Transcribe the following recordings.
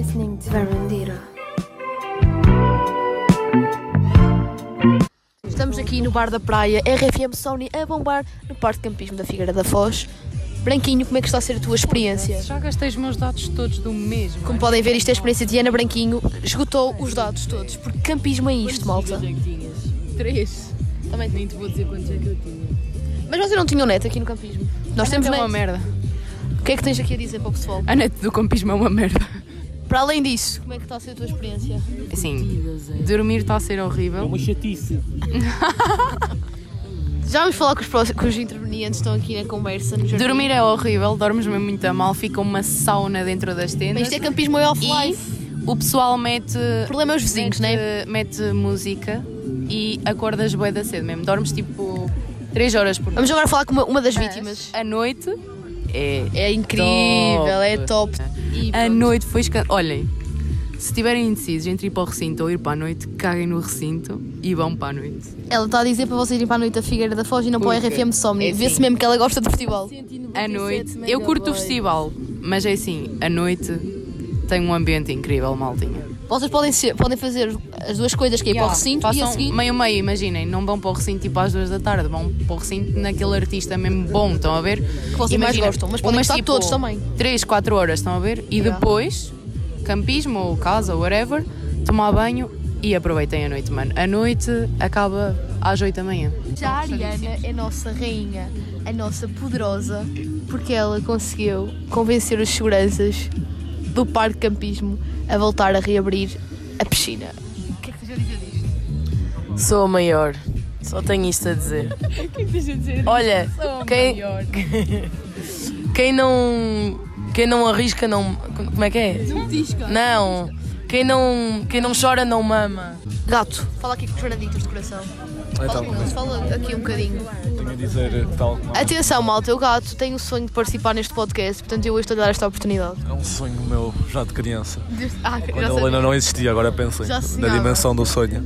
listening to Verandira. Estamos aqui no bar da praia, RFM Sony a bombar no Parque de Campismo da Figueira da Foz. Branquinho, como é que está a ser a tua experiência? Já gastei os meus dados todos do mesmo. Como podem ver, isto é a experiência de Ana Branquinho. Esgotou os dados todos, porque campismo é isto, malta. é? Três. Também. Nem te vou dizer quantos é que eu tinha. Mas vocês não tinham net aqui no campismo? Nós temos é net. uma merda. O que é que tens aqui a dizer para o pessoal? A net do campismo é uma merda. Para além disso, como é que está a ser a tua experiência? Assim, dormir está a ser horrível. Uma chatice. Já vamos falar com os, com os intervenientes que estão aqui na conversa. No jardim. Dormir é horrível, dormes mesmo muito a mal, fica uma sauna dentro das Mas tendas. isto é campismo é E o pessoal mete. O problema é os vizinhos, mete, né? Mete música e acordas bué da cedo mesmo. Dormes tipo 3 horas por Vamos agora falar com uma, uma das vítimas. A noite é. É incrível, Top. é top. E A noite foi escan... Olhem, se estiverem indecisos entre ir para o recinto ou ir para a noite, caguem no recinto e vão para a noite. Ela está a dizer para vocês irem para a noite da Figueira da Foz e não para o Porque RFM Somni. é Vê-se assim. mesmo que ela gosta de futebol. A noite, eu curto o festival, mas é assim, a noite tem um ambiente incrível, maltinha. Vocês podem, ser, podem fazer as duas coisas, que é ir para o recinto e a seguir. meio meio, imaginem, não vão para o recinto tipo às duas da tarde, vão para o recinto naquele artista mesmo bom, estão a ver? Que vocês mais gostam, mas podem umas, gostar todos também. 3, 4 horas, estão a ver? E Yeah. depois, campismo ou casa ou whatever, tomar banho e aproveitem a noite, mano. A noite acaba às 8 da manhã. Já a Ariana é nossa rainha, a nossa poderosa, porque ela conseguiu convencer os seguranças do parque de campismo a voltar a reabrir a piscina. Tens a dizer? Sou a maior. Só tenho isto a dizer. Olha, quem, quem não. Quem não arrisca não. Como é que é? Não. Quem não, quem não chora não mama. Gato, fala aqui com os Fernanditos de coração. Eles, fala aqui um bocadinho. Tenho a dizer tal. Atenção, malta, o gato tem o sonho de participar neste podcast, portanto eu hoje estou a dar esta oportunidade. É um sonho meu já de criança. Ah, Quando ele ainda não existia, agora pensem na dimensão do sonho.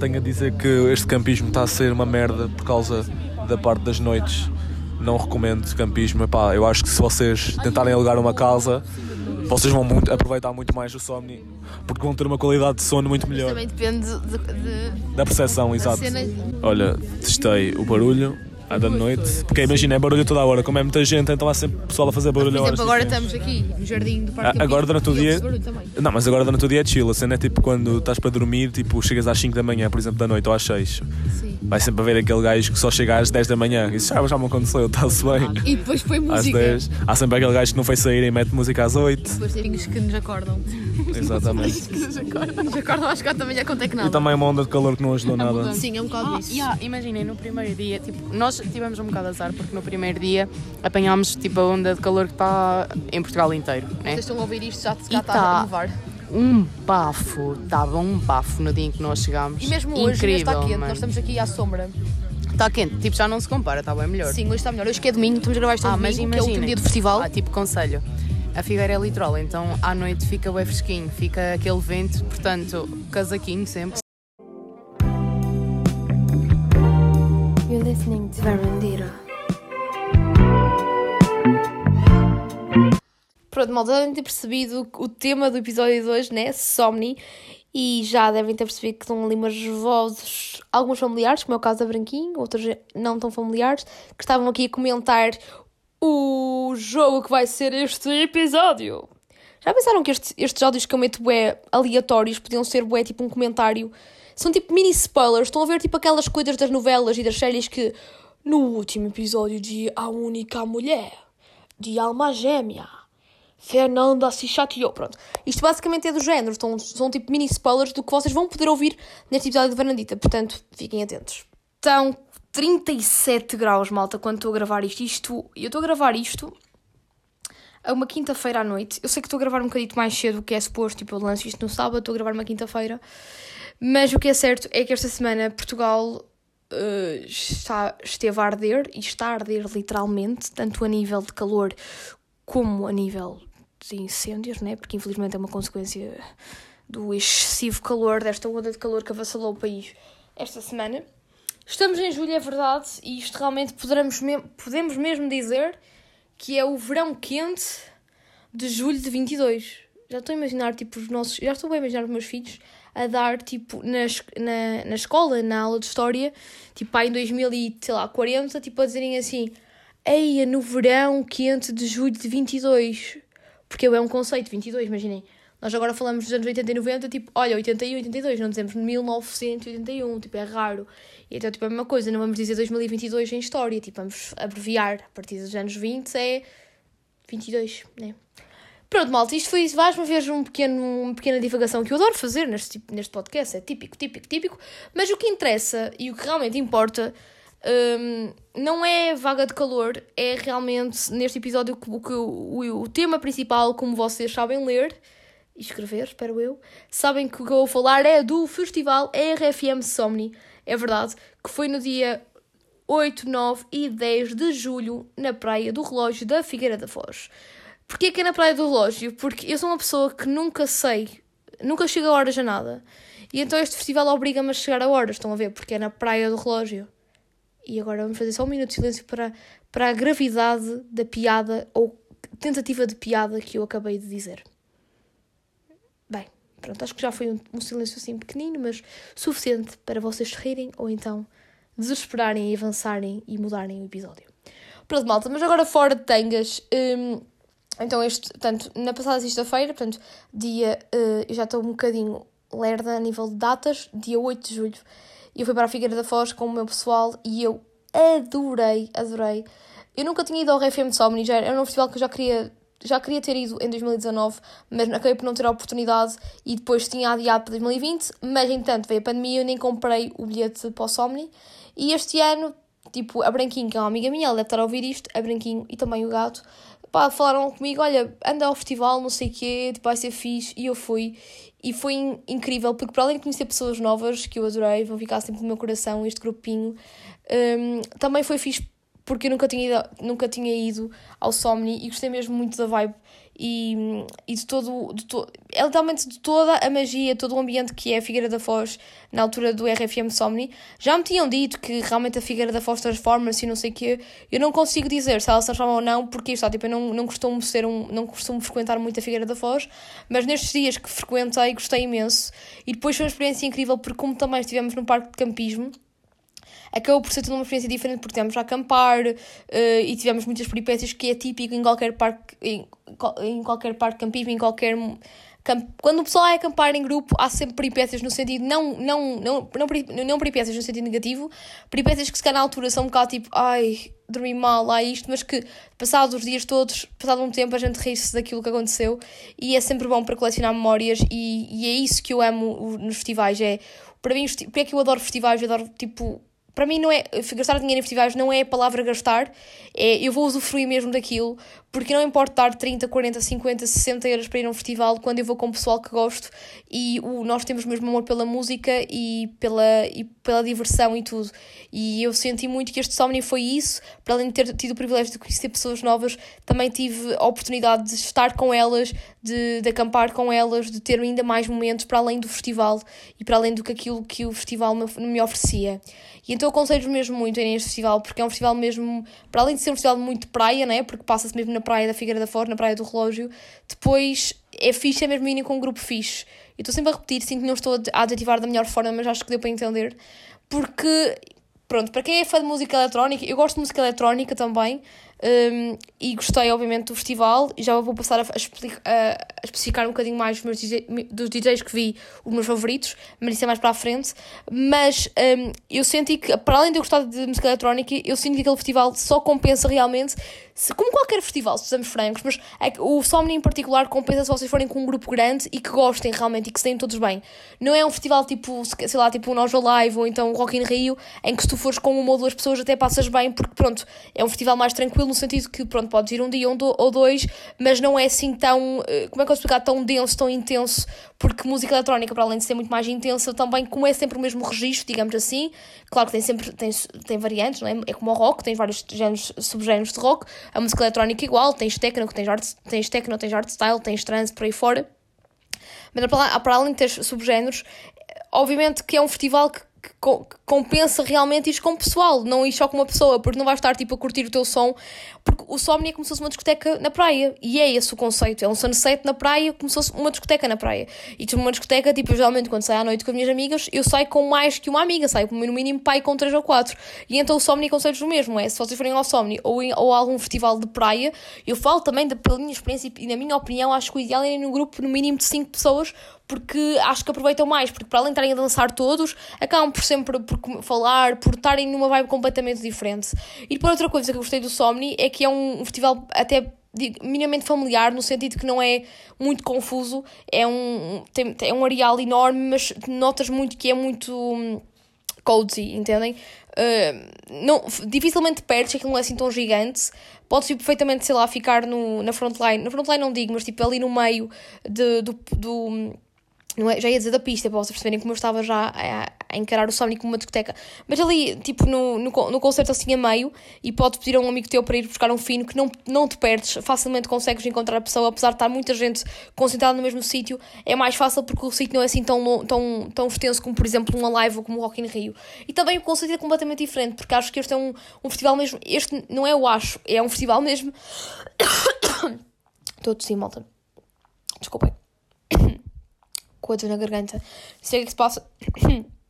Tenho a dizer que este campismo está a ser uma merda por causa da parte das noites. Não recomendo campismo. Epá, eu acho que se vocês tentarem alugar uma casa, vocês vão muito- aproveitar muito mais o sono porque vão ter uma qualidade de sono muito melhor. Também depende de, de- Da percepção, exato. cena. Olha, testei o barulho à da noite, porque imagina, é barulho toda a hora, como é muita gente, então há sempre pessoal a fazer Por barulho a horas exemplo, agora estamos aqui no jardim do Parque Ah, agora durante o dia-. Não, mas agora durante o dia é chill, a cena é tipo quando estás para dormir, tipo chegas às 5 da manhã, por exemplo, da noite ou às 6. Sim. Vai sempre haver aquele gajo que só chega às 10 da manhã. Isso já, já me aconteceu, está-se bem. E depois Às música. 10. Há sempre aquele gajo que não foi sair e mete música às 8. Depois tem vinhos que nos acordam. Exatamente. Nos acordam às 4 da manhã quanto é que nada. E também uma onda de calor que não ajudou nada. Sim, é um bocado Ah, isso. yeah, imaginem, no primeiro dia, tipo, nós tivemos um bocado de azar porque no primeiro dia apanhámos tipo a onda de calor que está em Portugal inteiro, né? Vocês estão a ouvir isto, já, E já está tá. a levar. Um bafo, estava um bafo no dia em que nós chegámos. E mesmo hoje Incrível, está quente, mano. nós estamos aqui à sombra. Está quente, tipo, já não se compara, está bem melhor. Sim, hoje está melhor. Hoje que é domingo, estamos a gravar isto ao Ah, mas domingo, que é o último imaginem. dia do festival. Ah, tipo, conselho. A Figueira é litoral, então à noite fica bem fresquinho, fica aquele vento, portanto, casaquinho sempre. You're listening to Verandira. Pronto, malta, devem ter percebido o tema do episódio de hoje, né? Somni. E já devem ter percebido que estão ali umas vozes, alguns familiares, como é o caso da Branquinho, outros não tão familiares, que estavam aqui a comentar o jogo que vai ser este episódio. Já pensaram que este- estes áudios que eu meto bué aleatórios podiam ser bué tipo um comentário? São tipo mini spoilers. Estão a ver tipo aquelas coisas das novelas e das séries que no último episódio de A Única Mulher, de Alma Gêmea, Fernanda se chateou. Pronto. Isto basicamente é do género. Estão, são tipo mini spoilers do que vocês vão poder ouvir neste episódio de Fernandita. Portanto, fiquem atentos. Estão 37 graus, malta, quando estou a gravar isto. isto eu estou a gravar isto a uma quinta-feira à noite. Eu sei que estou a gravar um bocadinho mais cedo do que é suposto. Tipo, eu lanço isto no sábado, estou a gravar uma quinta-feira. Mas o que é certo é que esta semana Portugal eh, está, esteve a arder e está a arder literalmente, tanto a nível de calor como a nível de incêndios, né? porque infelizmente é uma consequência do excessivo calor, desta onda de calor que avassalou o país esta semana. Estamos em julho, é verdade, e isto realmente poderemos, me- podemos mesmo dizer que é o verão quente de julho de 22. já estou a imaginar, tipo, os nossos. Já estou a imaginar os meus filhos a dar, tipo, na, na, na escola, na aula de história, tipo, aí em 2040, tipo, a dizerem assim: Eia, no verão quente de julho de 22. Porque é um conceito, 22, imaginem. Nós agora falamos dos anos 80 e 90, tipo, olha, 81 e 82, não dizemos 1981, tipo, é raro. E então, tipo, é a mesma coisa, não vamos dizer 2022 em história, tipo, vamos abreviar. A partir dos anos 20 é 22, né? Pronto, malta, isto foi mais uma vez um pequeno, uma pequena divagação que eu adoro fazer neste, tipo- neste podcast, é típico, típico, típico, mas o que interessa e o que realmente importa hum, não é vaga de calor, é realmente neste episódio o, que- o, o tema principal, como vocês sabem ler e escrever, espero eu, sabem que o que eu vou falar é do Festival RFM Somni, é verdade, que foi no dia 8, 9 e 10 de julho na Praia do Relógio da Figueira da Foz. Porquê que é na Praia do Relógio? Porque eu sou uma pessoa que nunca sei, nunca chego a horas a nada. E então este festival obriga-me a chegar a horas, estão a ver? Porque é na Praia do Relógio. E agora vamos fazer só um minuto de silêncio para, para a gravidade da piada ou tentativa de piada que eu acabei de dizer. Bem, pronto, acho que já foi um, um silêncio assim pequenino, mas suficiente para vocês rirem ou então desesperarem e avançarem e mudarem o episódio. Pronto, malta, mas agora fora de tangas. hum, então, este, portanto, na passada sexta-feira, portanto, dia. eh, eu já estou um bocadinho lerda a nível de datas, dia 8 de julho, eu fui para a Figueira da Foz com o meu pessoal e eu adorei, adorei. Eu nunca tinha ido ao RFM de Somni, já era um festival que eu já queria, já queria ter ido em 2019, mas acabei por não ter a oportunidade e depois tinha adiado para 2020, mas entanto veio a pandemia eu nem comprei o bilhete para o Somni e este ano, tipo, a Branquinho, que é uma amiga minha, ela deve estar a ouvir isto, a Branquinho e também o gato, pá, falaram comigo, olha, anda ao festival, não sei o quê, tipo, vai ser fixe, e eu fui, e foi in- incrível, porque para além de conhecer pessoas novas, que eu adorei, vão ficar sempre no meu coração, este grupinho, hum, também foi fixe porque eu nunca tinha ido, nunca tinha ido ao Somni e gostei mesmo muito da vibe e, e de todo, de to, é literalmente de toda a magia, todo o ambiente que é a Figueira da Foz na altura do RFM Somni. Já me tinham dito que realmente a Figueira da Foz transforma-se e não sei o quê. Eu não consigo dizer se ela se transforma ou não, porque está, tipo, eu não, não costumo ser um, não costumo frequentar muito a Figueira da Foz, mas nestes dias que frequentei gostei imenso e depois foi uma experiência incrível porque como também estivemos num parque de campismo, acabou por ser toda uma experiência diferente porque tivemos a acampar eh, e tivemos muitas peripécias que é típico em qualquer parque, em, em qualquer parque campismo, em qualquer. Quando o pessoal vai acampar em grupo, há sempre peripécias no sentido, não, não, não, não, não peripécias no sentido negativo, peripécias que se calhar na altura são um bocado tipo, ai, dormi mal, lá isto, mas que passados os dias todos, passado um tempo, a gente ri-se daquilo que aconteceu e é sempre bom para colecionar memórias e, e é isso que eu amo nos festivais, é, para mim, porque é que eu adoro festivais, eu adoro, tipo, para mim não é gastar dinheiro em festivais não é a palavra gastar, é eu vou usufruir mesmo daquilo, porque não importa dar 30, 40, 50, 60 euros para ir a um festival quando eu vou com o pessoal que gosto e o, nós temos mesmo amor pela música e pela, e pela diversão e tudo. E eu senti muito que este Somni foi isso, para além de ter tido o privilégio de conhecer pessoas novas, também tive a oportunidade de estar com elas, de, de acampar com elas, de ter ainda mais momentos para além do festival e para além do que aquilo que o festival me, me oferecia. E então eu aconselho mesmo muito a irem a este festival, porque é um festival mesmo, para além de ser um festival muito praia, né? porque passa-se mesmo na praia da Figueira da Foz, na praia do Relógio, depois é fixe, é mesmo irem com um grupo fixe. Eu estou sempre a repetir, sinto que não estou a adjetivar da melhor forma, mas acho que deu para entender, porque, pronto, para quem é fã de música eletrónica, eu gosto de música eletrónica também, um, e gostei, obviamente, do festival. E já vou passar a, a, especificar um bocadinho mais meus DJ dos DJs que vi, os meus favoritos, mas isso é mais para a frente. Mas um, eu senti que, para além de eu gostar de música eletrónica, eu sinto que aquele festival só compensa realmente, se- como qualquer festival, se sejamos francos, mas é o Somni em particular compensa se vocês forem com um grupo grande e que gostem realmente e que se deem todos bem. Não é um festival tipo, se- sei lá, tipo um Nós Live ou então um Rock in Rio, em que se tu fores com uma ou duas pessoas até passas bem, porque pronto, é um festival mais tranquilo no sentido que, pronto, podes ir um dia ou dois, mas não é assim tão, eh, como é que eu explicar, tão denso, tão intenso, porque música eletrónica, para além de ser muito mais intensa, também, como é sempre o mesmo registro, digamos assim, claro que tem sempre, tem, tem variantes, não é? É como o rock, tens vários géneros, subgéneros de rock, a música eletrónica igual, tens techno, tens art, tens techno, tens hardstyle, tens trance, por aí fora, mas para, para além de ter subgéneros, obviamente que é um festival que que, co- que compensa realmente ir com o pessoal, não ir só com uma pessoa, porque não vais estar tipo a curtir o teu som, porque o Somni é como se fosse uma discoteca na praia, e é esse o conceito, é um sunset na praia como se fosse uma discoteca na praia. E tipo, uma discoteca, tipo, eu geralmente quando saio à noite com as minhas amigas, eu saio com mais que uma amiga, saio no mínimo pai com três ou quatro. E então o Somni é o mesmo, é se vocês forem ao Somni ou, em, ou a algum festival de praia, eu falo também da, pela minha experiência e na minha opinião, acho que o ideal é ir num grupo no mínimo de cinco pessoas, porque acho que aproveitam mais, porque para além de estarem a dançar todos, acabam por sempre por falar, por estarem numa vibe completamente diferente. E depois outra coisa que eu gostei do Somni é que é um, um festival até minimamente familiar, no sentido que não é muito confuso, é um, tem, é um areal enorme, mas notas muito que é muito hum, cozy, entendem? Uh, não, dificilmente perdes, aquilo não é assim tão gigante. Podes ir perfeitamente, sei lá, ficar no, na frontline. Na frontline não digo, mas tipo ali no meio de, do, do não é, já ia dizer da pista, para vocês perceberem como eu estava já a, encarar o Sonic como uma discoteca. Mas ali, tipo, no, no, no concerto assim a meio, e podes pedir a um amigo teu para ir buscar um fino que não, não te perdes, facilmente consegues encontrar a pessoa, apesar de estar muita gente concentrada no mesmo sítio, é mais fácil porque o sítio não é assim tão, tão, tão extenso como, por exemplo, uma live ou como o Rock in Rio. E também o conceito é completamente diferente, porque acho que este é um, um festival mesmo, este não é o acho, é um festival mesmo. Estou a tossir, malta. Desculpem com a na garganta. Sei o que é que se passa.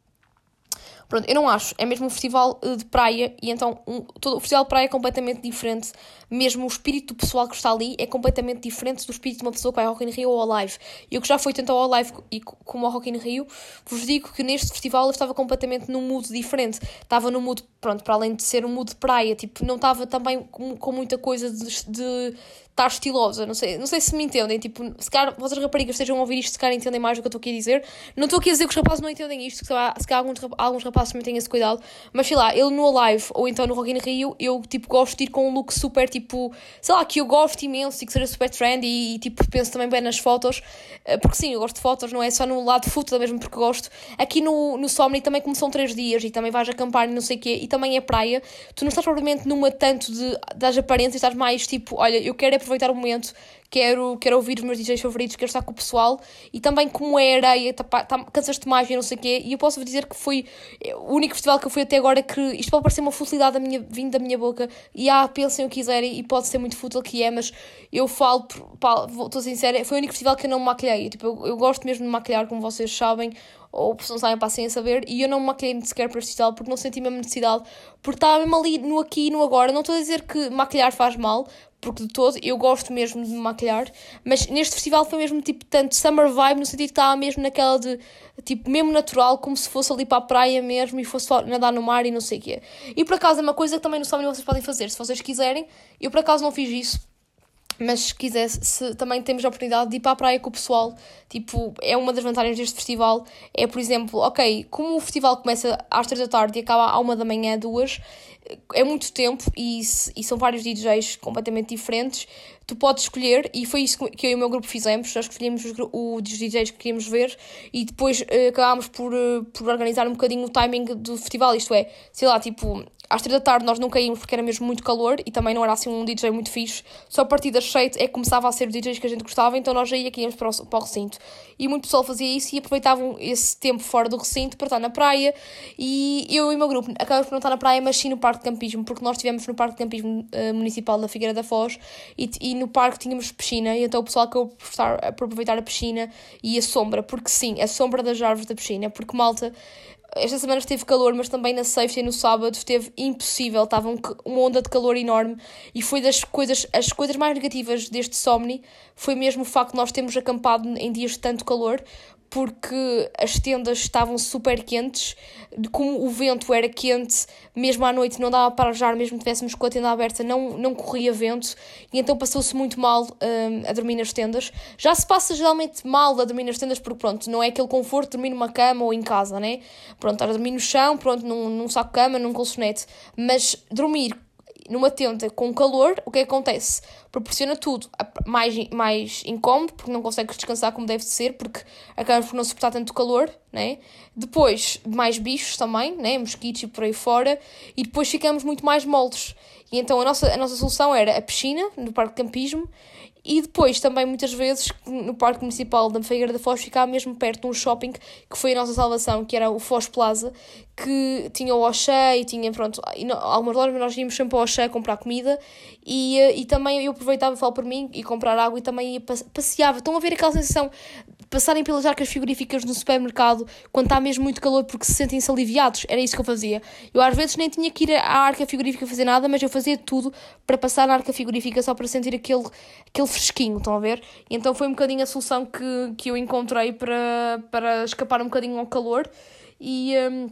Pronto, eu não acho. É mesmo um festival eh, de praia e então um, todo, o festival de praia é completamente diferente. Mesmo o espírito pessoal que está ali é completamente diferente do espírito de uma pessoa que vai ao Rock in Rio ou ao Live. Eu que já fui tanto ao Live e co- como ao Rock in Rio, vos digo que neste festival eu estava completamente num mood diferente. Estava num mood, pronto, para além de ser um mood de praia, tipo, não estava também com, com muita coisa de, estar estilosa, não sei, não sei se me entendem, tipo, se calhar vocês raparigas estejam a ouvir isto, se calhar entendem mais do que eu estou aqui a dizer, não estou aqui a dizer que os rapazes não entendem isto, que se calhar, alguns, alguns rapazes também têm esse cuidado, mas sei lá, ele no Alive ou então no Rock in Rio, eu tipo gosto de ir com um look super tipo, sei lá, que eu gosto imenso e que seja super trendy e, tipo penso também bem nas fotos, eh, porque sim, eu gosto de fotos, não é só no lado foto mesmo porque gosto. Aqui no, no Somni também como são três dias e também vais acampar e não sei o quê, e também é praia, tu não estás propriamente numa tanto de, das aparências, estás mais tipo, olha, eu quero aproveitar o momento, quero, quero ouvir os meus DJs favoritos, quero estar com o pessoal e também como é areia, tá, tá, cansas-te mais e não sei o quê. E eu posso dizer que foi o único festival que eu fui até agora que isto pode parecer uma futilidade da minha, vindo da minha boca e ah, pensem o que quiserem e pode ser muito fútil que é, mas eu falo, pá, estou sincera, foi o único festival que eu não me maquilhei. Tipo, eu, eu gosto mesmo de maquilhar, como vocês sabem, ou se não sabem, passem a saber, e eu não me maquilhei sequer para este festival porque não senti mesmo necessidade, porque estava mesmo ali no aqui e no agora. Não estou a dizer que maquilhar faz mal, porque de todo eu gosto mesmo de me maquilhar, mas neste festival foi mesmo tipo tanto summer vibe, no sentido que estava mesmo naquela de tipo mesmo natural, como se fosse ali para a praia mesmo e fosse nadar no mar e não sei o quê. E por acaso é uma coisa que também no Somni vocês podem fazer, se vocês quiserem, eu por acaso não fiz isso. Mas se quisesse, se também temos a oportunidade de ir para a praia com o pessoal, tipo, é uma das vantagens deste festival. É, por exemplo, ok, como o festival começa às 3 da tarde e acaba à 1 da manhã, duas, é muito tempo e, e são vários DJs completamente diferentes. Tu podes escolher, e foi isso que eu e o meu grupo fizemos. Nós escolhemos os, os DJs que queríamos ver e depois eh, acabámos por, eh, por organizar um bocadinho o timing do festival. Isto é, sei lá, tipo, às 3 da tarde nós não caímos porque era mesmo muito calor e também não era assim um DJ muito fixe. Só a partir das 7 é que começava a ser os DJs que a gente gostava, então nós já ia que íamos para o, para o recinto. E muito pessoal fazia isso e aproveitavam esse tempo fora do recinto para estar na praia. E eu e o meu grupo acabamos por não estar na praia, mas sim no parque de campismo, porque nós estivemos no parque de campismo eh, municipal da Figueira da Foz e, e no parque tínhamos piscina, e então o pessoal acabou por, estar, por aproveitar a piscina e a sombra, porque sim, a sombra das árvores da piscina, porque malta. Esta semana esteve calor, mas também na sexta e no sábado esteve impossível. Estava um uma onda de calor enorme e foi das coisas, as coisas mais negativas deste Somni foi mesmo o facto de nós termos acampado em dias de tanto calor, porque as tendas estavam super quentes, como o vento era quente, mesmo à noite não dava para ajar, mesmo que tivéssemos com a tenda aberta, não, não corria vento, e então passou-se muito mal hum, a dormir nas tendas. Já se passa geralmente mal a dormir nas tendas, porque pronto, não é aquele conforto de dormir numa cama ou em casa, né? Pronto, estar a dormir no chão, pronto, num, num saco-cama, num colchonete, mas dormir numa tenda com calor, o que é acontece? Proporciona tudo mais, mais incómodo, porque não consegues descansar como deve ser, porque acabamos por não suportar tanto calor, né? Depois, mais bichos também, né? Mosquitos e por aí fora, e depois ficamos muito mais moles. E então a nossa, a nossa solução era a piscina, no parque de campismo, e depois também muitas vezes no Parque Municipal da Figueira da Foz ficava mesmo perto de um shopping que foi a nossa salvação, que era o Foz Plaza, que tinha o Oxê e tinha, pronto, algumas lojas, mas nós íamos sempre ao Oxê comprar comida e, eh, e também eu aproveitava, falo por mim, e comprar água e também ia, passeava. Estão a ver aquela sensação passarem pelas arcas frigoríficas no supermercado quando está mesmo muito calor porque se sentem-se aliviados? Era isso que eu fazia. Eu às vezes nem tinha que ir à arca frigorífica fazer nada, mas eu fazia tudo para passar na arca frigorífica só para sentir aquele, aquele fresquinho, estão a ver? E então foi um bocadinho a solução que, que eu encontrei para, para escapar um bocadinho ao calor e, um,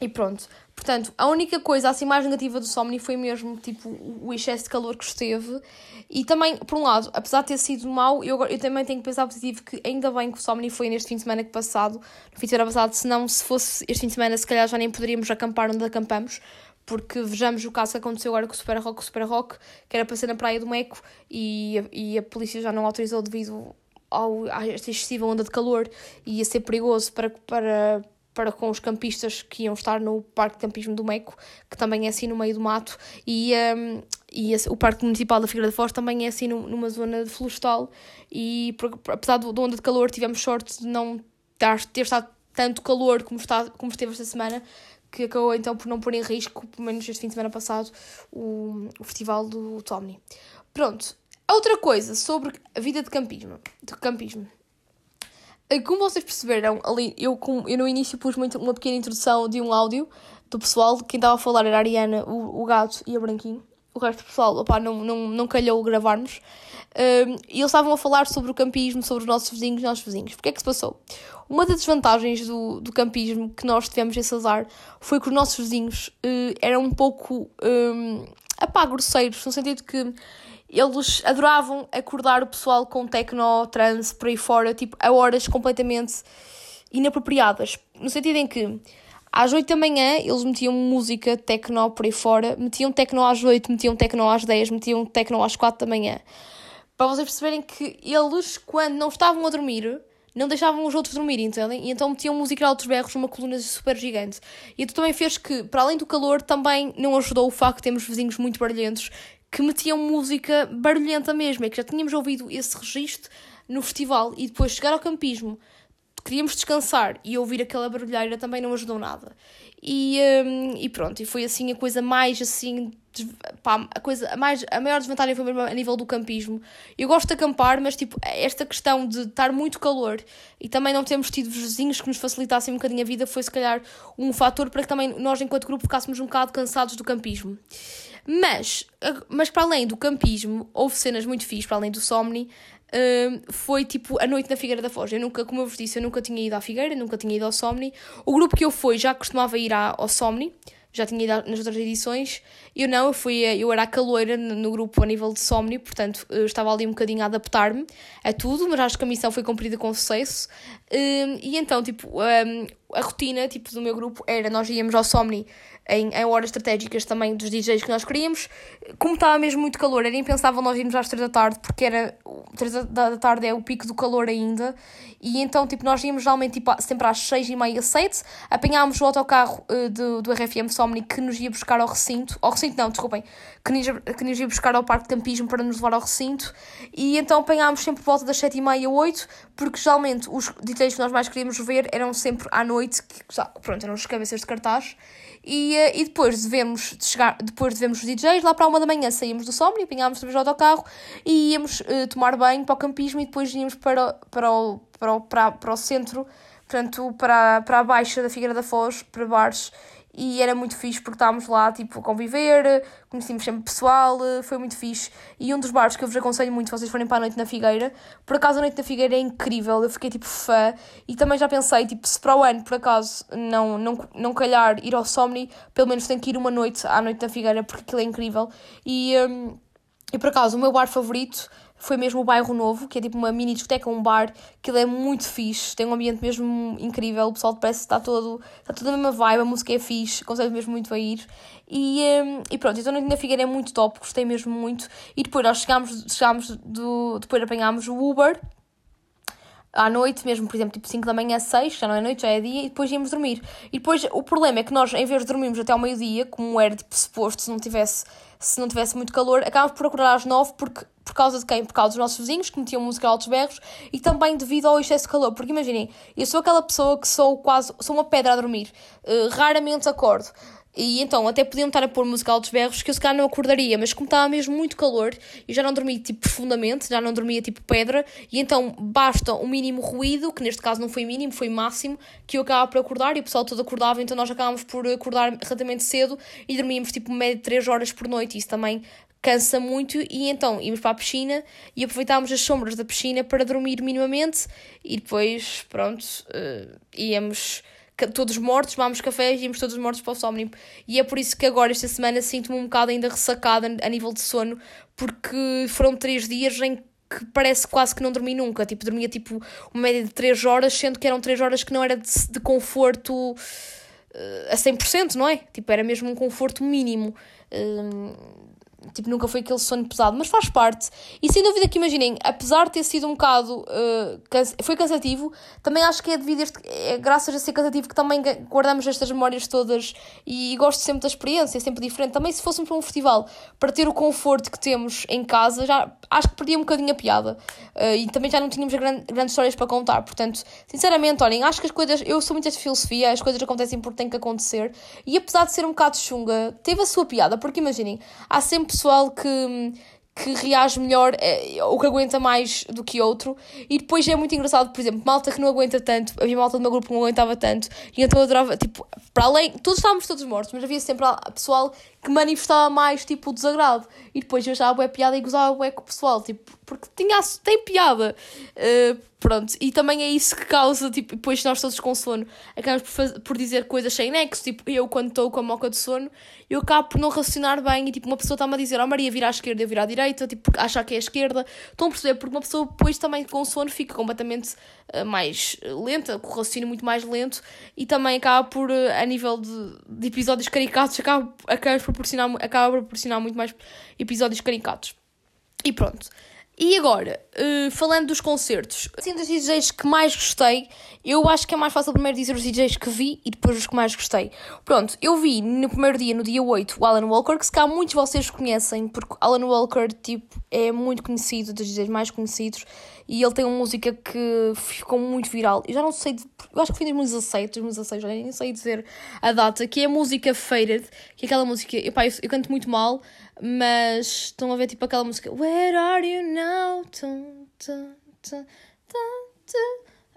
e pronto. Portanto, a única coisa assim mais negativa do Somni foi mesmo tipo o excesso de calor que esteve. E também, por um lado, apesar de ter sido mau, eu, eu também tenho que pensar positivo que ainda bem que o Somni foi neste fim de semana que passado, no fim de semana passado, senão se fosse este fim de semana, se calhar já nem poderíamos acampar onde acampamos, porque vejamos o caso que aconteceu agora com o Super Rock, o Super Rock, que era para ser na Praia do Meco e, e a polícia já não autorizou devido ao, a esta excessiva onda de calor e ia ser perigoso para, para, para com os campistas que iam estar no Parque de Campismo do Meco, que também é assim no meio do mato, e, um, e o Parque Municipal da Figueira da Foz também é assim numa zona florestal, e apesar do onda de calor tivemos sorte de não ter, estado tanto calor como, está, como esteve esta semana, que acabou então por não pôr em risco, pelo menos este fim de semana passado, o, o festival do Tomni. Pronto, outra coisa sobre a vida de campismo. De campismo. Eh, como vocês perceberam, ali eu, eu no início pus muito, uma pequena introdução de um áudio do pessoal. Quem estava a falar era a Ariana, o, o gato e a Branquinho. O resto do pessoal opa, não, não, não calhou gravarmos. Um, e eles estavam a falar sobre o campismo, sobre os nossos vizinhos e nossos vizinhos. Porquê é que se passou? Uma das desvantagens do, do campismo que nós tivemos esse azar foi que os nossos vizinhos uh, eram um pouco um, apá, grosseiros, no sentido que eles adoravam acordar o pessoal com techno, trance, por aí fora, tipo, a horas completamente inapropriadas. No sentido em que às 8 da manhã eles metiam música techno por aí fora, metiam techno às 8, metiam techno às 10, metiam techno às 4 da manhã. Para vocês perceberem que eles, quando não estavam a dormir, não deixavam os outros dormir, entendem? E então metiam música de altos berros numa coluna super gigante. E isso também fez que, para além do calor, também não ajudou o facto de termos vizinhos muito barulhentos que metiam música barulhenta mesmo. É que já tínhamos ouvido esse registro no festival e depois chegar ao campismo, queríamos descansar e ouvir aquela barulheira também não ajudou nada. E, um, e pronto, e foi assim a coisa mais assim pá, a coisa a mais a maior desvantagem foi mesmo a nível do campismo. Eu gosto de acampar, mas tipo, esta questão de estar muito calor e também não termos tido vizinhos que nos facilitassem um bocadinho a vida foi se calhar um fator para que também nós enquanto grupo ficássemos um bocado cansados do campismo. Mas, mas para além do campismo, houve cenas muito fixas, para além do Somni, uh, foi tipo a noite na Figueira da Foz. Eu nunca, como eu vos disse, eu nunca tinha ido à Figueira, nunca tinha ido ao Somni. O grupo que eu fui já costumava ir ao Somni, já tinha ido nas outras edições. Eu não, eu, fui, eu era a caloira no grupo a nível de Somni, portanto eu estava ali um bocadinho a adaptar-me a tudo, mas acho que a missão foi cumprida com sucesso. Um, e então, tipo, um, a rotina tipo, do meu grupo era nós íamos ao Somni em, em horas estratégicas também dos DJs que nós queríamos. Como estava mesmo muito calor, era impensável nós irmos às 3 da tarde, porque era 3 da tarde é o pico do calor ainda. E então, tipo, nós íamos geralmente tipo, sempre às 6 e meia, 7, apanhámos o autocarro uh, do, do RFM Somni que nos ia buscar ao recinto, ao recinto não, desculpem, que nos, que nos ia buscar ao parque de campismo para nos levar ao recinto. E então apanhámos sempre volta das 7 e meia, 8, porque geralmente os DJs que nós mais queríamos ver eram sempre à noite, que pronto, eram os cabeças de cartaz. E, eh, e depois devemos chegar, depois devemos os DJs, lá para uma da manhã saímos do Somni, apanhámos vez o autocarro e íamos uh, tomar banho para o campismo e depois íamos para, para, o, para, o, para, para o centro, portanto, para, para a baixa da Figueira da Foz, para bares e era muito fixe porque estávamos lá tipo a conviver, conhecíamos sempre pessoal, foi muito fixe. E um dos bares que eu vos aconselho muito se vocês forem para a noite na Figueira, por acaso a noite na Figueira é incrível, eu fiquei tipo fã e também já pensei, tipo, se para o ano por acaso não, não, não calhar ir ao Somni, pelo menos tenho que ir uma noite à noite na Figueira porque aquilo é incrível. E, um, e por acaso o meu bar favorito foi mesmo o Bairro Novo, que é tipo uma mini discoteca, um bar, que ele é muito fixe, tem um ambiente mesmo incrível, o pessoal parece que está todo, está toda a mesma vibe, a música é fixe, consegue mesmo muito a ir. E, um, e pronto, então na Figueira é muito top, gostei mesmo muito. E depois nós chegámos, chegámos do, depois apanhámos o Uber, à noite, mesmo, por exemplo, tipo 5 da manhã, 6, já não é noite, já é dia, e depois íamos dormir. E depois o problema é que nós, em vez de dormirmos até ao meio-dia, como era tipo suposto, se não tivesse se não tivesse muito calor, acabámos por acordar às 9 porque, por causa de quem? Por causa dos nossos vizinhos que metiam música a altos berros e também devido ao excesso de calor. Porque imaginem, eu sou aquela pessoa que sou quase, sou uma pedra a dormir, uh, raramente acordo. E então até podiam estar a pôr música altos berros que eu se calhar não acordaria, mas como estava mesmo muito calor, eu já não dormia tipo profundamente, já não dormia tipo pedra, e então basta um mínimo ruído, que neste caso não foi mínimo, foi máximo, que eu acabava por acordar e o pessoal todo acordava, então nós acabámos por acordar relativamente cedo e dormíamos tipo média de 3 horas por noite, isso também cansa muito e então íamos para a piscina e aproveitámos as sombras da piscina para dormir minimamente e depois, pronto, uh, íamos todos mortos, tomámos café e íamos todos mortos para o Somnium. E é por isso que agora, esta semana, sinto-me um bocado ainda ressacada a nível de sono, porque foram três dias em que parece quase que não dormi nunca. Tipo, dormia tipo uma média de 3 horas, sendo que eram 3 horas que não era de, de conforto uh, a 100%, não é? Tipo, era mesmo um conforto mínimo. Uh, Tipo, nunca foi aquele sono pesado, mas faz parte. E sem dúvida que imaginem, apesar de ter sido um bocado. Uh, cansa foi cansativo, também acho que é devido a este, é graças a ser cansativo que também guardamos estas memórias todas e gosto sempre da experiência, é sempre diferente. Também se fôssemos para um festival para ter o conforto que temos em casa, já acho que perdia um bocadinho a piada. Uh, e também já não tínhamos grande, grandes histórias para contar. Portanto, sinceramente, olhem, acho que as coisas. Eu sou muito de filosofia, as coisas acontecem porque têm que acontecer. E apesar de ser um bocado chunga, teve a sua piada, porque imaginem, há sempre pessoal que que reage melhor é, ou que aguenta mais do que outro. E depois é muito engraçado, por exemplo, malta que não aguenta tanto, havia malta do meu grupo que não aguentava tanto, e então eu adorava, tipo, para além, todos estávamos todos mortos, mas havia sempre pessoal que manifestava mais, tipo, o desagrado. E depois eu já bué piada e gozava bué com o pessoal, tipo, porque tinha, tem piada. Uh, pronto, e também é isso que causa, tipo, depois nós todos com sono, acabamos por, fazer, por dizer coisas sem nexo, tipo, eu quando estou com a moca de sono, eu acabo por não raciocinar bem, e tipo, uma pessoa está-me a dizer, oh Maria, vira à esquerda, eu viro à direita, tipo, achar que é a esquerda, estão a perceber, porque uma pessoa depois também com sono fica completamente uh, mais lenta, com o raciocínio muito mais lento, e também acaba por, uh, a nível de, de episódios caricatos, acaba, acaba, por proporcionar, acaba por proporcionar muito mais episódios caricatos. E pronto. E agora, uh, falando dos concertos, assim, dos DJs que mais gostei, eu acho que é mais fácil primeiro dizer os DJs que vi e depois os que mais gostei. Pronto, eu vi no primeiro dia, no dia 8, o Alan Walker, que se cá muitos de vocês conhecem, porque Alan Walker, tipo, é muito conhecido, dos DJs mais conhecidos, e ele tem uma música que ficou muito viral. Eu já não sei, eu acho que foi em 2017, 2016, já nem sei dizer a data, que é a música Faded, que é aquela música, epá, eu, eu canto muito mal, mas estão a ver tipo aquela música Where are you now? Tum, tum, tum,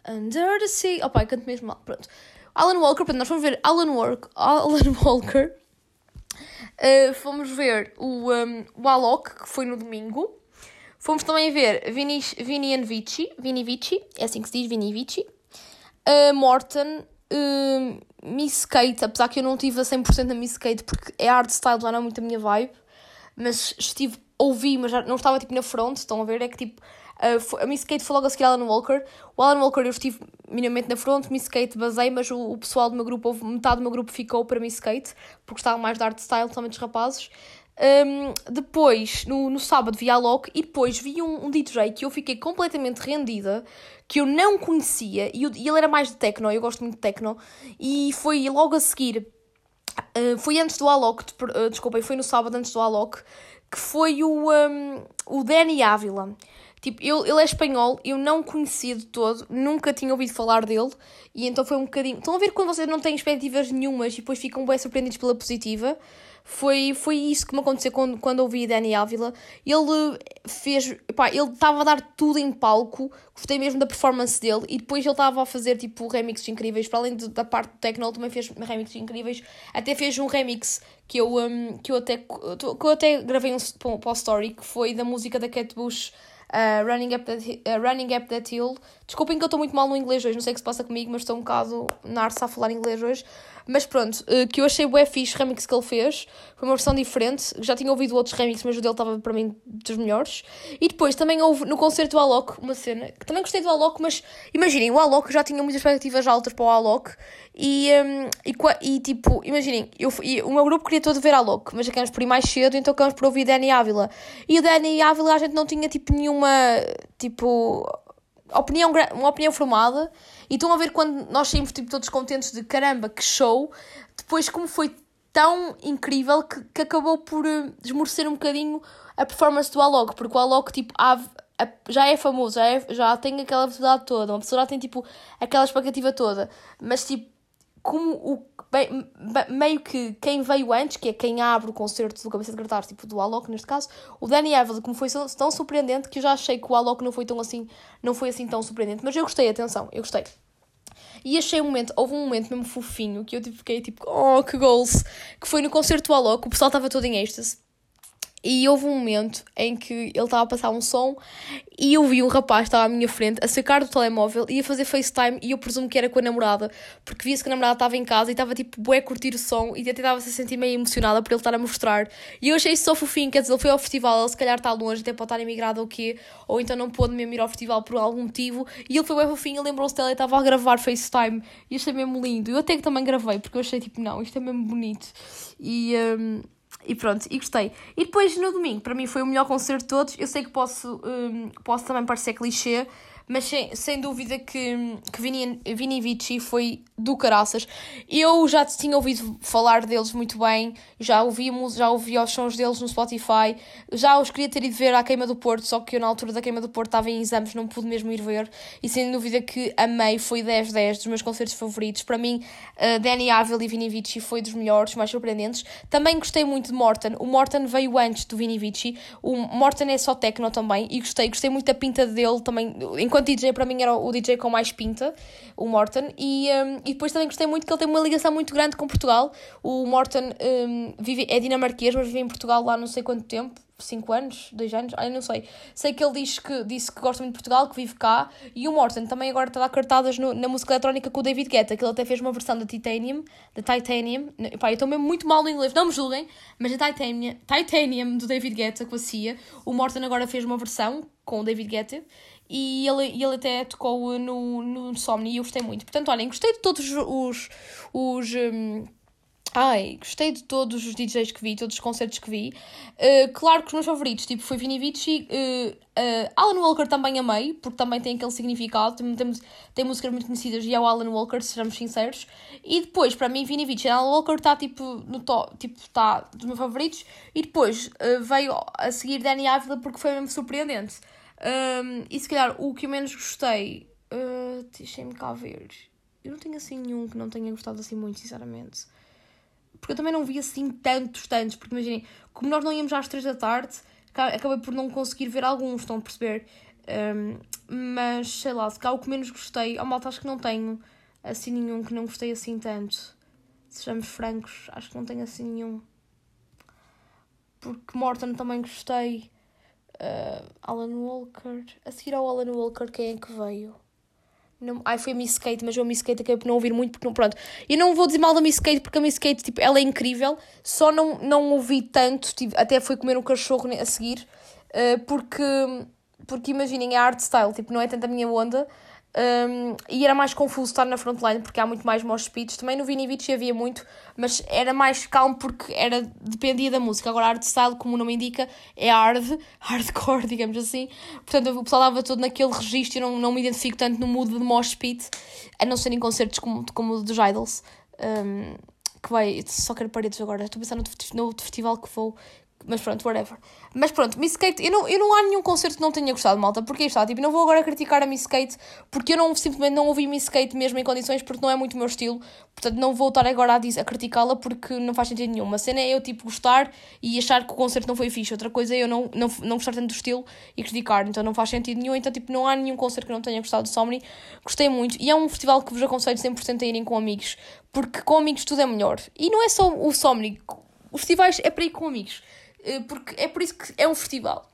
Under the sea. Oh pai, canto mesmo mal. Pronto. Alan Walker, portanto, nós fomos ver Alan, Walk, Alan Walker. Uh, fomos ver o, um, o Alok, que foi no domingo. Fomos também ver Vini, Vini and Vici. Vini Vici, é assim que se diz, Vini Vici. Uh, Morton, uh, Miss Kate, apesar que eu não tive a 100% da Miss Kate porque é art style, já não é muito a minha vibe mas estive, ouvi, mas não estava tipo na front, estão a ver? É que tipo, a, a Miss Kate foi logo a seguir Alan Walker. O Alan Walker eu estive minimamente na front, Miss Kate basei, mas o, o pessoal do meu grupo, metade do meu grupo ficou para Miss Kate, porque estava mais de art style, somente os rapazes. Um, depois, no, no sábado, vi a Loki e depois vi um, um, DJ que eu fiquei completamente rendida, que eu não conhecia, e, eu, e ele era mais de techno, eu gosto muito de techno, e foi logo a seguir Uh, foi antes do Alok, uh, desculpem, foi no sábado antes do Alok, que foi o, um, o Danny Ávila. Tipo, eu, ele é espanhol, eu não conhecia de todo, nunca tinha ouvido falar dele, e então foi um bocadinho. Estão a ver quando vocês não têm expectativas nenhumas e depois ficam bem surpreendidos pela positiva? Foi, foi isso que me aconteceu quando, quando ouvi Danny Ávila. Ele fez. Pá, ele estava a dar tudo em palco, gostei mesmo da performance dele, e depois ele estava a fazer tipo remixes incríveis. Para além de, da parte do techno, ele também fez remixes incríveis. Até fez um remix que eu, um, que eu, até, que eu até gravei um, para o story, que foi da música da Kate Bush. Uh, running, up that, uh, running Up That Hill. Desculpem que eu estou muito mal no inglês hoje, não sei o que se passa comigo, mas estou um bocado narça a falar inglês hoje. Mas pronto, uh, que eu achei o fixe, remix que ele fez. Foi uma versão diferente. Já tinha ouvido outros remixes, mas o dele estava para mim dos melhores. E depois também houve no concerto do Alok uma cena que também gostei do Alok, mas imaginem, o Alok já tinha muitas expectativas altas para o Alok. E, um, e, e, tipo, imaginem, eu, e, o meu grupo queria todo ver Alok, mas acabamos por ir mais cedo, então acabamos por ouvir Danny Ávila. E o Danny Ávila a gente não tinha tipo nenhuma, tipo, opinião, uma opinião formada. E estão a ver quando nós saímos tipo, todos contentes de caramba, que show. Depois, como foi tão incrível que, que acabou por uh, esmorecer um bocadinho a performance do Alok, porque o Alok, tipo, há, já é famoso, já, é- já tem aquela visibilidade toda, uma pessoa já tem, tipo, aquela expectativa toda, mas, tipo, como o, bem- be- meio que quem veio antes, que é quem abre o concerto do Cabeça de Cartaz, tipo, do Alok, neste caso, o Danny Evans, como foi tão- tão surpreendente, que eu já achei que o Alok não foi tão assim, não foi assim tão surpreendente, mas eu gostei, atenção, eu gostei. E achei um momento, houve um momento mesmo fofinho que eu tipo, fiquei tipo, oh que goals! Que foi no concerto do Alok, o pessoal estava todo em êxtase. E houve um momento em que ele estava a passar um som e eu vi um rapaz que estava à minha frente a sacar do telemóvel e a fazer FaceTime e eu presumo que era com a namorada, porque via-se que a namorada estava em casa e estava tipo bué a curtir o som e até estava-se a sentir meio emocionada por ele estar a mostrar. E eu achei isso só fofinho, quer dizer, ele foi ao festival, ele se calhar está longe, até pode estar emigrado ou quê, ou então não pôde mesmo ir ao festival por algum motivo e ele foi bué fofinho, lembrou-se dela e estava a gravar FaceTime e achei mesmo lindo. Eu até que também gravei, porque eu achei tipo, não, isto é mesmo bonito. E... hum, e pronto, e gostei. E depois no domingo, para mim foi o melhor concerto de todos. Eu sei que posso, hum, posso também parecer clichê, mas sem, sem dúvida que, que Vini, Vini Vici foi do caraças. Eu já tinha ouvido falar deles muito bem, já ouvi, mu- já ouvi os sons deles no Spotify, já os queria ter ido ver à Queima do Porto, só que eu na altura da Queima do Porto estava em exames, não pude mesmo ir ver. E sem dúvida que amei, foi 10-10 dos meus concertos favoritos. Para mim, uh, Danny Avil e Vini Vici foi dos melhores, mais surpreendentes. Também gostei muito de Morton. O Morton veio antes do Vini Vici. O Morton é só techno também e gostei. Gostei muito da pinta dele também. Enquanto DJ, para mim era o DJ com mais pinta, o Morton. E, um, e depois também gostei muito que ele tem uma ligação muito grande com Portugal. O Morton um, vive, é dinamarquês, mas vive em Portugal lá não sei quanto tempo. 5 anos, 2 anos, ai não sei. Sei que ele diz que, disse que gosta muito de Portugal, que vive cá. E o Morton também agora está a dar cartadas no- na música eletrónica com o David Guetta, que ele até fez uma versão da Titanium, da Titanium. Pá, eu estou mesmo muito mal no inglês, não me julguem, mas a Titanium, Titanium do David Guetta com a Cia. O Morton agora fez uma versão com o David Guetta. E ele, ele até tocou no, no Insomnia e eu gostei muito. Portanto, olhem, gostei de todos os. os hum, Ai, gostei de todos os DJs que vi, todos os concertos que vi. Uh, claro que os meus favoritos, tipo, foi Vini Vici. Uh, uh, Alan Walker também amei, porque também tem aquele significado. Tem, tem, tem músicas muito conhecidas e é o Alan Walker, sejamos sinceros. E depois, para mim, Vini Vici Alan Walker está, tipo, no top, tipo, está dos meus favoritos. E depois veio a seguir Danny Ávila porque foi mesmo surpreendente. Um, e se calhar o que eu menos gostei, uh, deixem-me cá ver. Eu não tenho assim nenhum que não tenha gostado assim muito, sinceramente porque eu também não vi assim tantos, tantos, porque imaginem, como nós não íamos às 3 da tarde, ca- acabei por não conseguir ver alguns, estão a perceber? Um, mas sei lá, se cá o que menos gostei, ao malta acho que não tenho assim nenhum que não gostei assim tanto. Sejamos francos, acho que não tenho assim nenhum. Porque Morton também gostei. Uh, Alan Walker. A seguir ao Alan Walker, quem é que veio? Não, ai, foi a Miss Kate, mas eu a Miss Kate acabei por não ouvir muito, porque não, pronto. Eu não vou dizer mal da Miss Kate, porque a Miss Kate, tipo, ela é incrível, só não, não ouvi tanto, tive, até fui comer um cachorro a seguir, eh, porque, porque imaginem, é art style, tipo, não é tanto a minha onda, um, e era mais confuso estar na frontline, porque há muito mais mosh pits, também no Vini Vici havia muito, mas era mais calmo porque era, dependia da música, agora art style, como o nome indica, é hard, hardcore, digamos assim, portanto o pessoal dava todo naquele registro, eu não, não me identifico tanto no mood de mosh pit, a não ser em concertos como, como o dos Idols, um, que vai, só quero paredes agora, estou a pensar no, no festival que vou, mas pronto, whatever. Mas pronto, Miss Kate, eu não, eu não há nenhum concerto que não tenha gostado, malta, porque está, tipo, não vou agora criticar a Miss Kate, porque eu não, simplesmente não ouvi Miss Kate mesmo em condições, porque não é muito o meu estilo, portanto não vou estar agora a, a criticá-la, porque não faz sentido nenhum. Uma cena é eu, tipo, gostar e achar que o concerto não foi fixe, outra coisa é eu não, não, não gostar tanto do estilo e criticar, então não faz sentido nenhum, então, tipo, não há nenhum concerto que não tenha gostado de Somni, gostei muito, e é um festival que vos aconselho 100% a irem com amigos, porque com amigos tudo é melhor. E não é só o Somni, os festivais é para ir com amigos. Eh, porque é por isso que é um festival.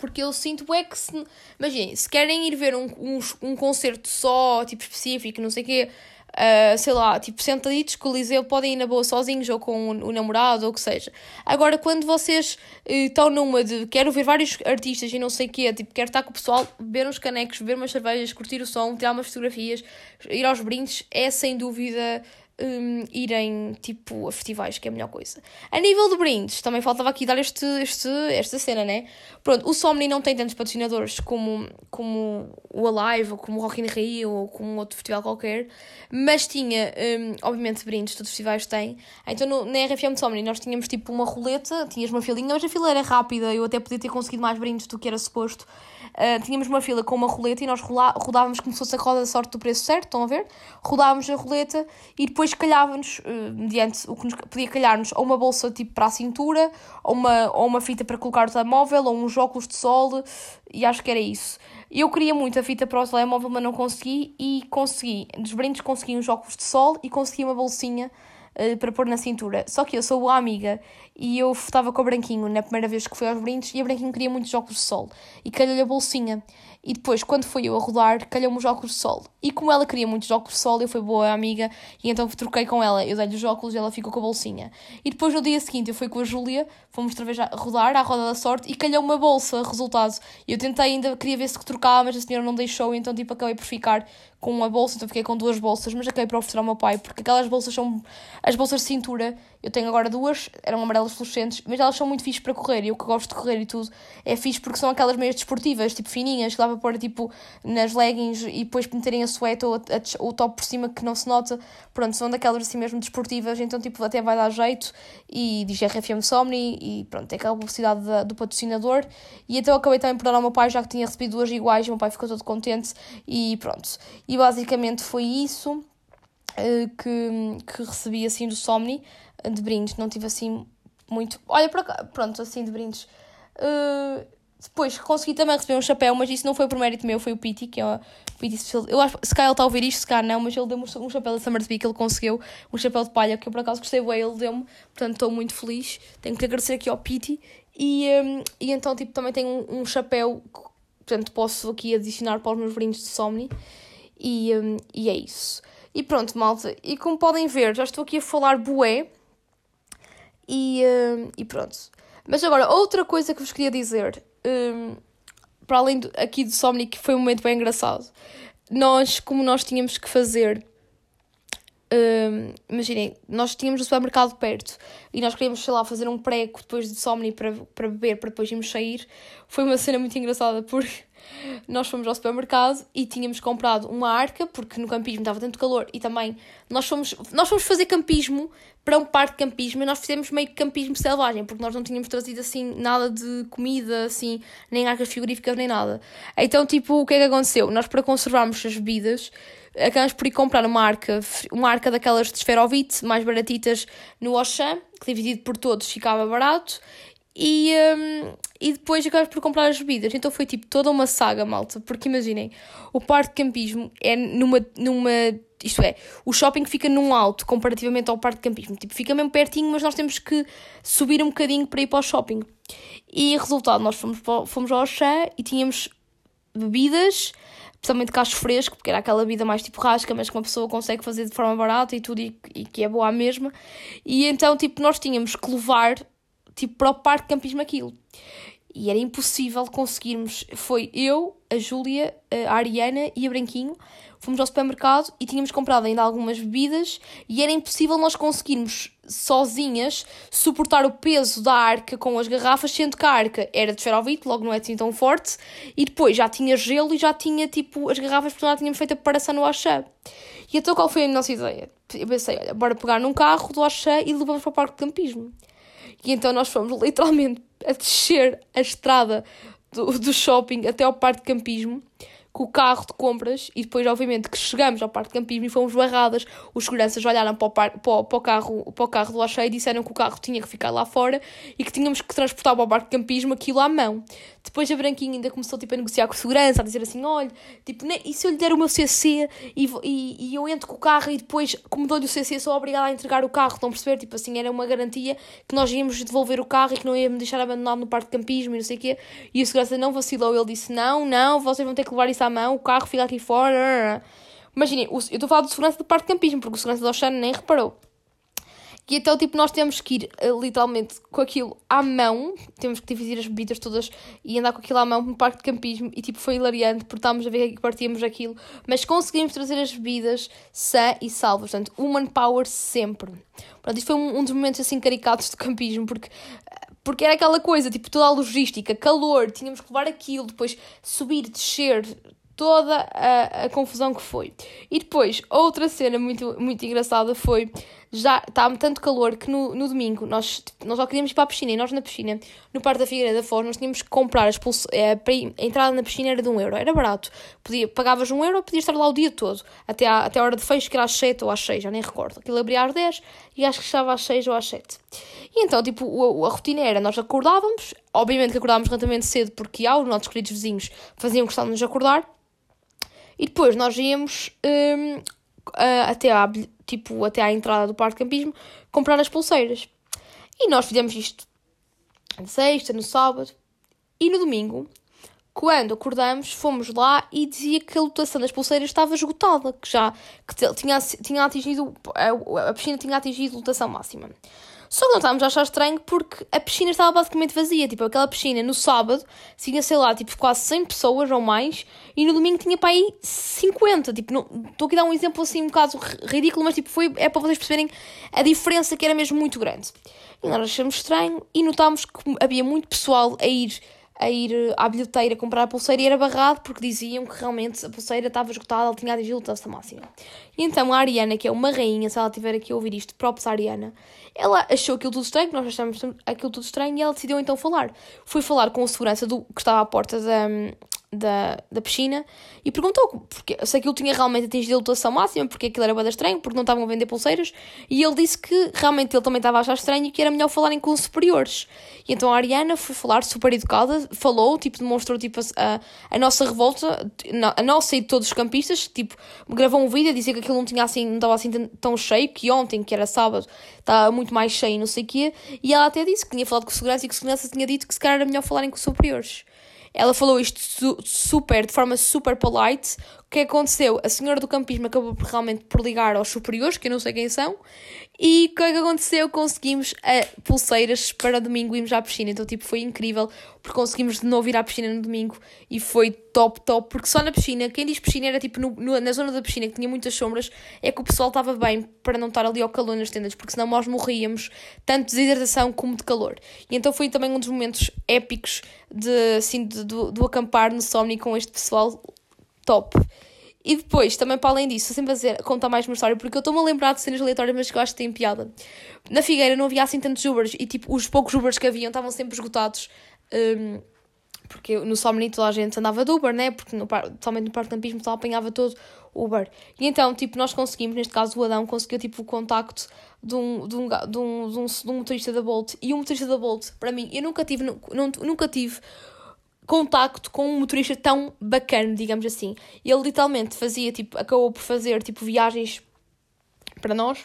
Porque eu sinto é que se. Imaginem, se querem ir ver um, um, um concerto só, tipo específico, não sei o quê, ah, sei lá, tipo sentaditos com o Coliseu, podem ir na boa sozinhos ou com o, o namorado ou o que seja. Agora, quando vocês eh, estão numa de quero ver vários artistas e não sei o quê, tipo, quero estar com o pessoal, beber uns canecos, beber umas cervejas, curtir o som, tirar umas fotografias, ir aos brindes, é sem dúvida hum, irem tipo a festivais, que é a melhor coisa. A nível de brindes, também faltava aqui dar este, este, esta cena, né? Pronto, o Somni não tem tantos patrocinadores como, como o Alive, ou como o Rock in Rio, ou como outro festival qualquer, mas tinha, hum, obviamente, brindes, todos os festivais têm. Então no, na RFM de Somni nós tínhamos tipo uma roleta, tinhas uma filinha, mas a fila era rápida, eu até podia ter conseguido mais brindes do que era suposto. Uh, tínhamos uma fila com uma roleta e nós rodávamos como se fosse a roda da sorte do preço certo, estão a ver? Rodávamos a roleta e depois calhava-nos, uh, mediante o que nos podia calhar-nos, ou uma bolsa tipo para a cintura, ou uma, ou uma fita para colocar o telemóvel, ou uns óculos de sol, e acho que era isso. Eu queria muito a fita para o telemóvel, mas não consegui, e consegui, dos brindes consegui uns óculos de sol e consegui uma bolsinha uh, para pôr na cintura. Só que eu sou boa amiga e eu estava com o Branquinho na primeira vez que fui aos brindes e a Branquinho queria muitos óculos de sol e calhou-lhe a bolsinha. E depois, quando fui eu a rodar, calhou-me os óculos de sol. E como ela queria muitos óculos de sol, eu fui boa amiga e então troquei com ela. Eu dei-lhe os óculos e ela ficou com a bolsinha. E depois, no dia seguinte, eu fui com a Júlia, fomos outra vez a rodar à roda da sorte e calhou uma bolsa, resultado. Eu tentei ainda, queria ver se trocava, mas a senhora não deixou, então tipo, acabei por ficar com uma bolsa, então fiquei com duas bolsas, mas acabei por oferecer ao meu pai, porque aquelas bolsas são as bolsas de cintura. Eu tenho agora duas, eram amarelas fluorescentes, mas elas são muito fixes para correr. E eu que gosto de correr e tudo é fixe porque são aquelas meias desportivas, tipo fininhas, que dá para pôr tipo nas leggings e depois meterem a suéte ou, o top por cima que não se nota. Pronto, são daquelas assim mesmo desportivas, então tipo até vai dar jeito. E diz RFM Somni e pronto, tem aquela publicidade da, do patrocinador. E então acabei também por dar ao meu pai, já que tinha recebido duas iguais, o meu pai ficou todo contente e pronto. E basicamente foi isso uh, que, que recebi assim do Somni de brindes, não tive assim muito. Olha, para pronto, assim de brindes. Uh, depois consegui também receber um chapéu, mas isso não foi por mérito meu, foi o Piti, que é o Piti Eu acho se cá ele está a ouvir isto, se cá não, mas ele deu-me um chapéu da Summersby que ele conseguiu, um chapéu de palha que eu por acaso gostei ele deu-me, portanto estou muito feliz. Tenho que agradecer aqui ao Piti. E, um, e então, tipo, também tenho um, um chapéu, portanto posso aqui adicionar para os meus brindes de Somni. E, um, e é isso. E pronto, malta. E como podem ver, já estou aqui a falar bué. E, um, e pronto. Mas agora, outra coisa que vos queria dizer, um, para além do, aqui do Somni, que foi um momento bem engraçado, nós, como nós tínhamos que fazer, um, imaginem, nós tínhamos o supermercado perto e nós queríamos, sei lá, fazer um prego depois de Somni para, para beber, para depois irmos sair, foi uma cena muito engraçada porque nós fomos ao supermercado e tínhamos comprado uma arca, porque no campismo estava tanto calor, e também nós fomos, nós fomos fazer campismo para um parque de campismo e nós fizemos meio que campismo selvagem, porque nós não tínhamos trazido assim nada de comida, assim, nem arcas frigoríficas, nem nada. Então, tipo, o que é que aconteceu? Nós, para conservarmos as bebidas, acabamos por ir comprar uma arca, uma arca daquelas de esferovite, mais baratitas no Auchan, que dividido por todos ficava barato, e, um, e depois acabamos por comprar as bebidas. Então foi tipo toda uma saga, malta. Porque imaginem, o parque de campismo é numa, numa. Isto é, o shopping fica num alto comparativamente ao parque de campismo. Tipo, fica mesmo pertinho, mas nós temos que subir um bocadinho para ir para o shopping. E resultado, nós fomos, fomos ao chá e tínhamos bebidas, especialmente cacho fresco, porque era aquela bebida mais tipo rasca, mas que uma pessoa consegue fazer de forma barata e tudo, e, e que é boa a mesma. E então, tipo, nós tínhamos que levar tipo, para o parque de campismo aquilo. E era impossível conseguirmos. Foi eu, a Júlia, a Ariana e a Branquinho. Fomos ao supermercado e tínhamos comprado ainda algumas bebidas e era impossível nós conseguirmos sozinhas suportar o peso da arca com as garrafas, sendo que a arca era de esferovite, logo não é assim tão forte, e depois já tinha gelo e já tinha tipo as garrafas, porque já tínhamos feito a preparação no Axé. E então qual foi a nossa ideia? Eu pensei, olha, bora pegar num carro do Axé e levamos para o parque de campismo. E então nós fomos literalmente a descer a estrada do, do shopping até ao parque de campismo com o carro de compras e depois, obviamente, que chegamos ao parque de campismo e fomos barradas. Os seguranças olharam para o, par, para para o carro, para o carro do Axé e disseram que o carro tinha que ficar lá fora e que tínhamos que transportar para o parque de campismo aquilo à mão. Depois a Branquinha ainda começou tipo, a negociar com a segurança, a dizer assim: olha, tipo, e se eu lhe der o meu CC e, e, e eu entro com o carro e depois, como dou-lhe o CC, sou obrigada a entregar o carro? Estão a perceber? Tipo assim, era uma garantia que nós íamos devolver o carro e que não íamos deixar abandonado no parque de campismo e não sei o quê. E a segurança não vacilou, ele disse: não, não, vocês vão ter que levar isso à mão, o carro fica aqui fora. Imaginem, eu estou a falar do segurança do parque de campismo, porque o segurança do Oceano nem reparou. E então, tipo, nós temos que ir eh, literalmente com aquilo à mão, temos que dividir as bebidas todas e andar com aquilo à mão no parque de campismo. E tipo, foi hilariante porque estávamos a ver que partíamos aquilo, mas conseguimos trazer as bebidas sã e salvas. Portanto, human power sempre. Portanto, isto foi um, um dos momentos assim caricatos do campismo, porque porque era aquela coisa, tipo, toda a logística, calor, tínhamos que levar aquilo, depois subir, descer, toda a, a confusão que foi. E depois, outra cena muito, muito engraçada foi, já estava tanto calor que no, no domingo nós, nós só queríamos ir para a piscina, e nós na piscina, no Parque da Figueira da Foz, nós tínhamos que comprar as pulso, é, a entrada na piscina era de um euro, era barato. Podia, pagavas um euro, podias estar lá o dia todo, até a, até a hora de fecho, que era às 7 ou às 6, já nem recordo. Aquilo abria às 10 e acho que estava às 6 ou às 7. E então, tipo, a, a rotina era, nós acordávamos, obviamente que acordávamos relativamente cedo, porque há os nossos queridos vizinhos faziam questão de nos acordar, e depois nós íamos hum, até, à, tipo, até à entrada do parque de campismo comprar as pulseiras. E nós fizemos isto na sexta, no sábado e no domingo. Quando acordamos, fomos lá e dizia que a lotação das pulseiras estava esgotada, que já que tinha, tinha atingido, a, a piscina tinha atingido lotação máxima. Só que não estávamos a achar estranho porque a piscina estava basicamente vazia. Tipo, aquela piscina no sábado tinha, sei lá, tipo, quase 100 pessoas ou mais e no domingo tinha para aí 50. Tipo, estou aqui a dar um exemplo assim um bocado ri- ridículo, mas tipo, foi, é para vocês perceberem a diferença que era mesmo muito grande. E nós achamos estranho e notámos que havia muito pessoal a ir a ir eh, à bilheteira comprar a pulseira e era barrado porque diziam que realmente a pulseira estava esgotada, ela tinha atingido a máxima. E então a Ariana, que é uma rainha, se ela estiver aqui a ouvir isto, próprios à Ariana, ela achou aquilo tudo estranho, nós achamos aquilo tudo estranho e ela decidiu então falar. Foi falar com o segurança do, que estava à porta da, da, da piscina e perguntou porque, se aquilo tinha realmente atingido a lotação máxima, porque aquilo era bada estranho, porque não estavam a vender pulseiras, e ele disse que realmente ele também estava a achar estranho e que era melhor falarem com os superiores. E então a Ariana foi falar, super educada, falou, tipo, demonstrou tipo, a, a nossa revolta, a nossa e de todos os campistas, tipo, gravou um vídeo a dizer que aquilo não tinha assim, não estava assim tão- cheio, que ontem, que era sábado, estava muito mais cheio, não sei o quê, e ela até disse que tinha falado com segurança e que segurança tinha dito que se calhar era melhor falarem com os superiores. Ela falou isto su- super, de forma super polite. O que aconteceu? A senhora do campismo acabou realmente por ligar aos superiores, que eu não sei quem são, e o que é que aconteceu? Conseguimos eh, pulseiras para domingo irmos à piscina. Então, tipo, foi incrível, porque conseguimos de novo ir à piscina no domingo e foi top, top, porque só na piscina, quem diz piscina era tipo no, no- na zona da piscina que tinha muitas sombras, é que o pessoal estava bem para não estar ali ao calor nas tendas, porque senão nós morríamos tanto de desidratação como de calor. E então foi também um dos momentos épicos de, assim, de- do, do acampar no Somni com este pessoal top. E depois, também para além disso, sempre a dizer, contar mais uma história, porque eu estou-me a lembrar de cenas aleatórias, mas que eu acho que têm piada. Na Figueira não havia assim tantos Ubers, e tipo, os poucos Ubers que haviam estavam sempre esgotados. hum, porque no Somni toda a gente andava de Uber, né? Porque no, somente no Parque Campismo só apanhava todo Uber. E então, tipo, nós conseguimos, neste caso o Adão, conseguiu tipo o contacto de um, de um, de um, de um, de um motorista da Bolt. E o motorista da Bolt, para mim, eu nunca tive, nu- nunca tive contacto com um motorista tão bacana, digamos assim. Ele literalmente fazia, tipo, acabou por fazer, tipo, viagens para nós.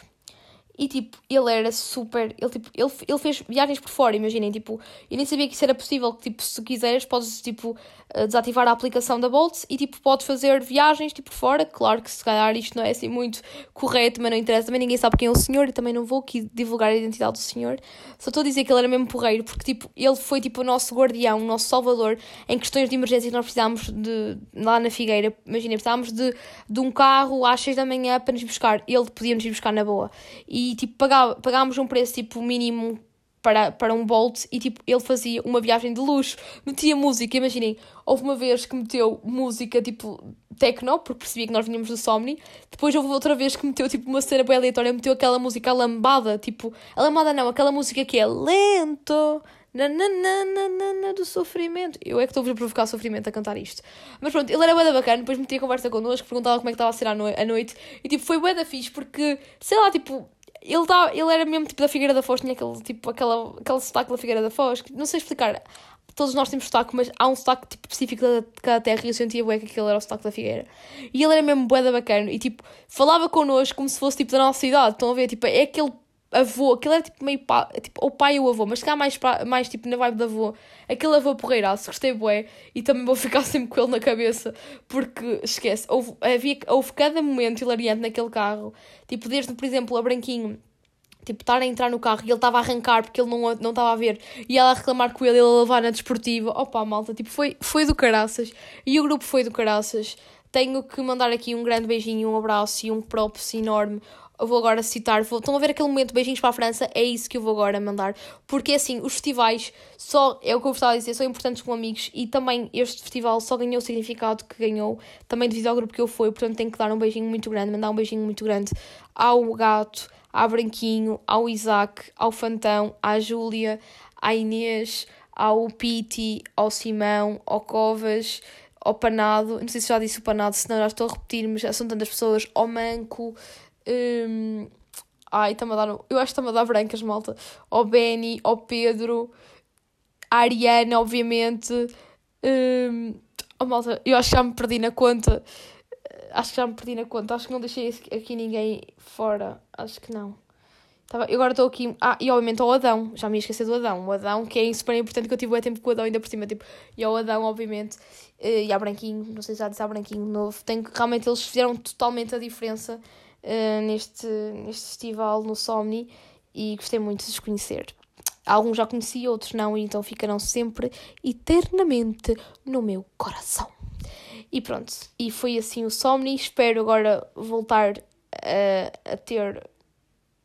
E, tipo, ele era super... Ele, tipo, ele, ele fez viagens por fora, imaginem, tipo... Eu nem sabia que isso era possível, que, tipo, se quiseres, podes, tipo, eh, desativar a aplicação da Bolt e, tipo, podes fazer viagens, tipo, por fora. Claro que, se calhar, isto não é, assim, muito correto, mas não interessa. Também ninguém sabe quem é o senhor e também não vou aqui divulgar a identidade do senhor. Só estou a dizer que ele era mesmo porreiro, porque, tipo, ele foi, tipo, o nosso guardião, o nosso salvador em questões de emergência que nós precisámos de... Lá na Figueira, imaginem, precisávamos de, de um carro às 6 da manhã para nos buscar. Ele podia nos ir buscar na boa. E, tipo, pagava, pagámos um preço, tipo, mínimo para, para um Bolt e tipo, ele fazia uma viagem de luxo, metia música, imaginem, houve uma vez que meteu música tipo techno, porque percebia que nós vinhamos do Somni, depois houve outra vez que meteu tipo uma cena bem aleatória, meteu aquela música lambada, tipo, a lambada não, aquela música que é lento, nananana do sofrimento. Eu é que estou a provocar sofrimento a cantar isto. Mas pronto, ele era bué da bacana, depois metia conversa connosco, perguntava como é que estava a ser à, noi- à noite, e tipo, foi bué da fixe, porque, sei lá, tipo, ele, tá, ele era mesmo tipo da Figueira da Foz, tinha aquele, tipo, aquela, aquele sotaque da Figueira da Foz, não sei explicar. Todos nós temos sotaque, mas há um sotaque tipo, específico de cada terra e eu sentia bué que aquele era o sotaque da Figueira. E ele era mesmo bué da bacana e tipo, falava connosco como se fosse tipo da nossa idade. Estão a ver? Tipo, é aquele avô, aquele era tipo meio pá, tipo, ou pai ou avô, mas calhar mais, mais tipo na vibe de avô. Aquele avô porreiraço, gostei bué e também vou ficar sempre com ele na cabeça porque esquece, houve, havia, houve cada momento hilariante naquele carro, tipo, desde por exemplo a Branquinho Tipo, estar a entrar no carro e ele estava a arrancar porque ele não não estava a ver. E ela a reclamar com ele, ele a levar na desportiva. Opa, malta, tipo, foi, foi do caraças. E o grupo foi do caraças. Tenho que mandar aqui um grande beijinho, um abraço e um props enorme. Eu vou agora citar, vou, estão a ver aquele momento beijinhos para a França, é isso que eu vou agora mandar, porque assim, os festivais só, é o que eu gostava de dizer, são importantes como amigos e também este festival só ganhou o significado que ganhou, também devido ao grupo que eu fui, portanto tenho que dar um beijinho muito grande, mandar um beijinho muito grande ao gato, ao Branquinho, ao Isaac, ao Fantão, à Júlia, à Inês, ao Piti, ao Simão, ao Covas, ao Panado, não sei se já disse o Panado, senão já estou a repetir, mas são tantas pessoas, ao Manco, hum, ai, está-me a dar, eu acho que está-me a dar brancas, malta, ao Benny, ao Pedro, à Ariana, obviamente, hum, oh, malta, eu acho que já me perdi na conta, acho que já me perdi na conta, acho que não deixei aqui ninguém fora, acho que não. Tava, eu agora estou aqui. Ah, e obviamente ao Adão, já me ia esquecer do Adão. O Adão, que é super importante que eu tive o tempo com o Adão ainda por cima. Tipo, e ao Adão, obviamente, eh, e ao Branquinho, não sei se já disse ao Branquinho novo. Tem, realmente eles fizeram totalmente a diferença uh, neste, neste festival no Somni e gostei muito de os conhecer. Alguns já conheci, outros não, e então ficarão sempre eternamente no meu coração. E pronto, e foi assim o Somni. Espero agora voltar a, a ter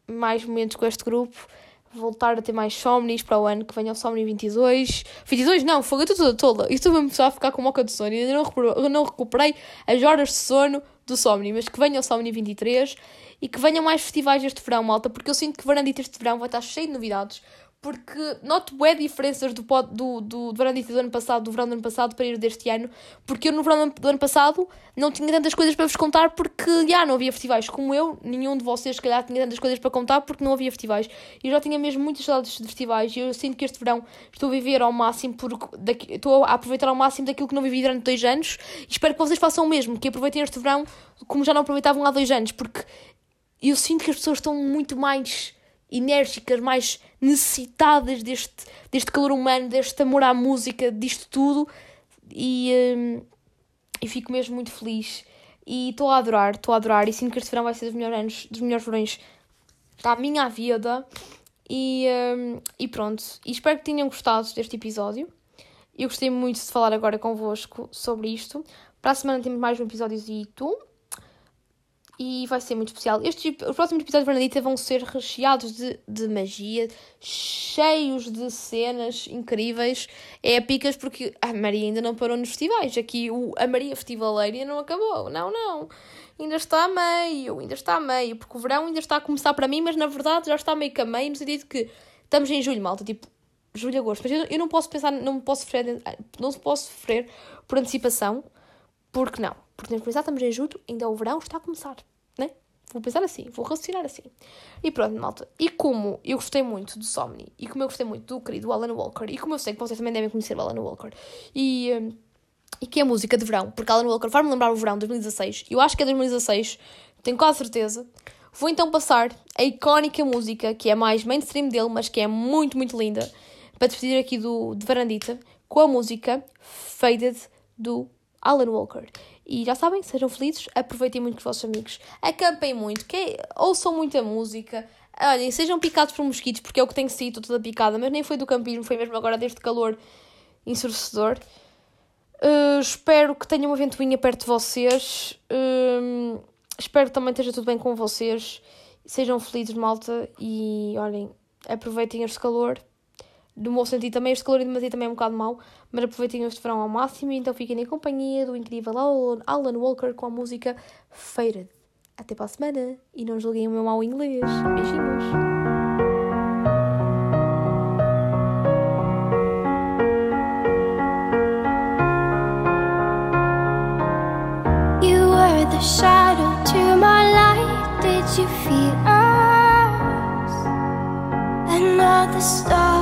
mais momentos com este grupo, voltar a ter mais somnis para o ano que venha o Somni 22. 22 não, foi toda toda. E estou mesmo a ficar com moca de sono. Ainda não não recuperei as horas de sono do Somni, mas que venha o Somni 23 e que venham mais festivais este verão, malta, porque eu sinto que Varandita este verão vai estar cheio de novidades porque noto bué diferenças do, do, do, do verão do ano passado, do verão do ano passado para ir deste ano, porque eu no verão do ano passado não tinha tantas coisas para vos contar porque já não havia festivais como eu, nenhum de vocês se calhar tinha tantas coisas para contar porque não havia festivais. Eu já tinha mesmo muitas saudades de festivais e eu sinto que este verão estou a viver ao máximo, porque daqui, estou a aproveitar ao máximo daquilo que não vivi durante dois anos e espero que vocês façam o mesmo, que aproveitem este verão como já não aproveitavam há dois anos, porque eu sinto que as pessoas estão muito mais enérgicas, mais necessitadas deste, deste calor humano, deste amor à música, disto tudo. E, um, e fico mesmo muito feliz. E estou a adorar, estou a adorar. E sinto que este verão vai ser dos melhores anos, dos melhores verões da minha vida. E, um, e pronto. E espero que tenham gostado deste episódio. Eu gostei muito de falar agora convosco sobre isto. Para a semana temos mais um episódiozito e vai ser muito especial. Estes, os próximos episódios de Bernadita vão ser recheados de, de magia, cheios de cenas incríveis, épicas, porque a Maria ainda não parou nos festivais. Aqui o, a Maria Festivaleira não acabou. Não, não. Ainda está a meio, ainda está a meio, porque o verão ainda está a começar para mim, mas na verdade já está meio que a meio, no sentido que estamos em julho, malta, tipo, julho, agosto. Mas eu, eu não posso pensar, não posso sofrer, não posso sofrer por antecipação, porque não porque temos que pensar, estamos em julho, ainda o verão está a começar, né? Vou pensar assim, vou raciocinar assim. E pronto, malta. E como eu gostei muito do Somni, e como eu gostei muito do querido Alan Walker, e como eu sei que vocês também devem conhecer o Alan Walker, e, hum, e que é música de verão, porque Alan Walker faz-me lembrar o verão de 2016, eu acho que é 2016, tenho quase certeza. Vou então passar a icónica música, que é mais mainstream dele, mas que é muito, muito linda, para despedir aqui do, de Varandita, com a música Faded do Alan Walker. E já sabem, sejam felizes, aproveitem muito com os vossos amigos, acampem muito, que ouçam muita música, olhem, sejam picados por mosquitos, porque é o que tem sido toda picada, mas nem foi do campismo, foi mesmo agora deste calor ensurdecedor. Uh, espero que tenham uma ventoinha perto de vocês. Uh, espero que também esteja tudo bem com vocês. Sejam felizes, malta. E olhem, aproveitem este calor do meu sentido também, este calor de demasiado também é um bocado mau, mas aproveitem este verão ao máximo e então fiquem em companhia do incrível Alan Walker com a música Faded. Até para a semana e não julguem o meu mau inglês. Beijinhos! shadow to my light. Did you feel us? Another star.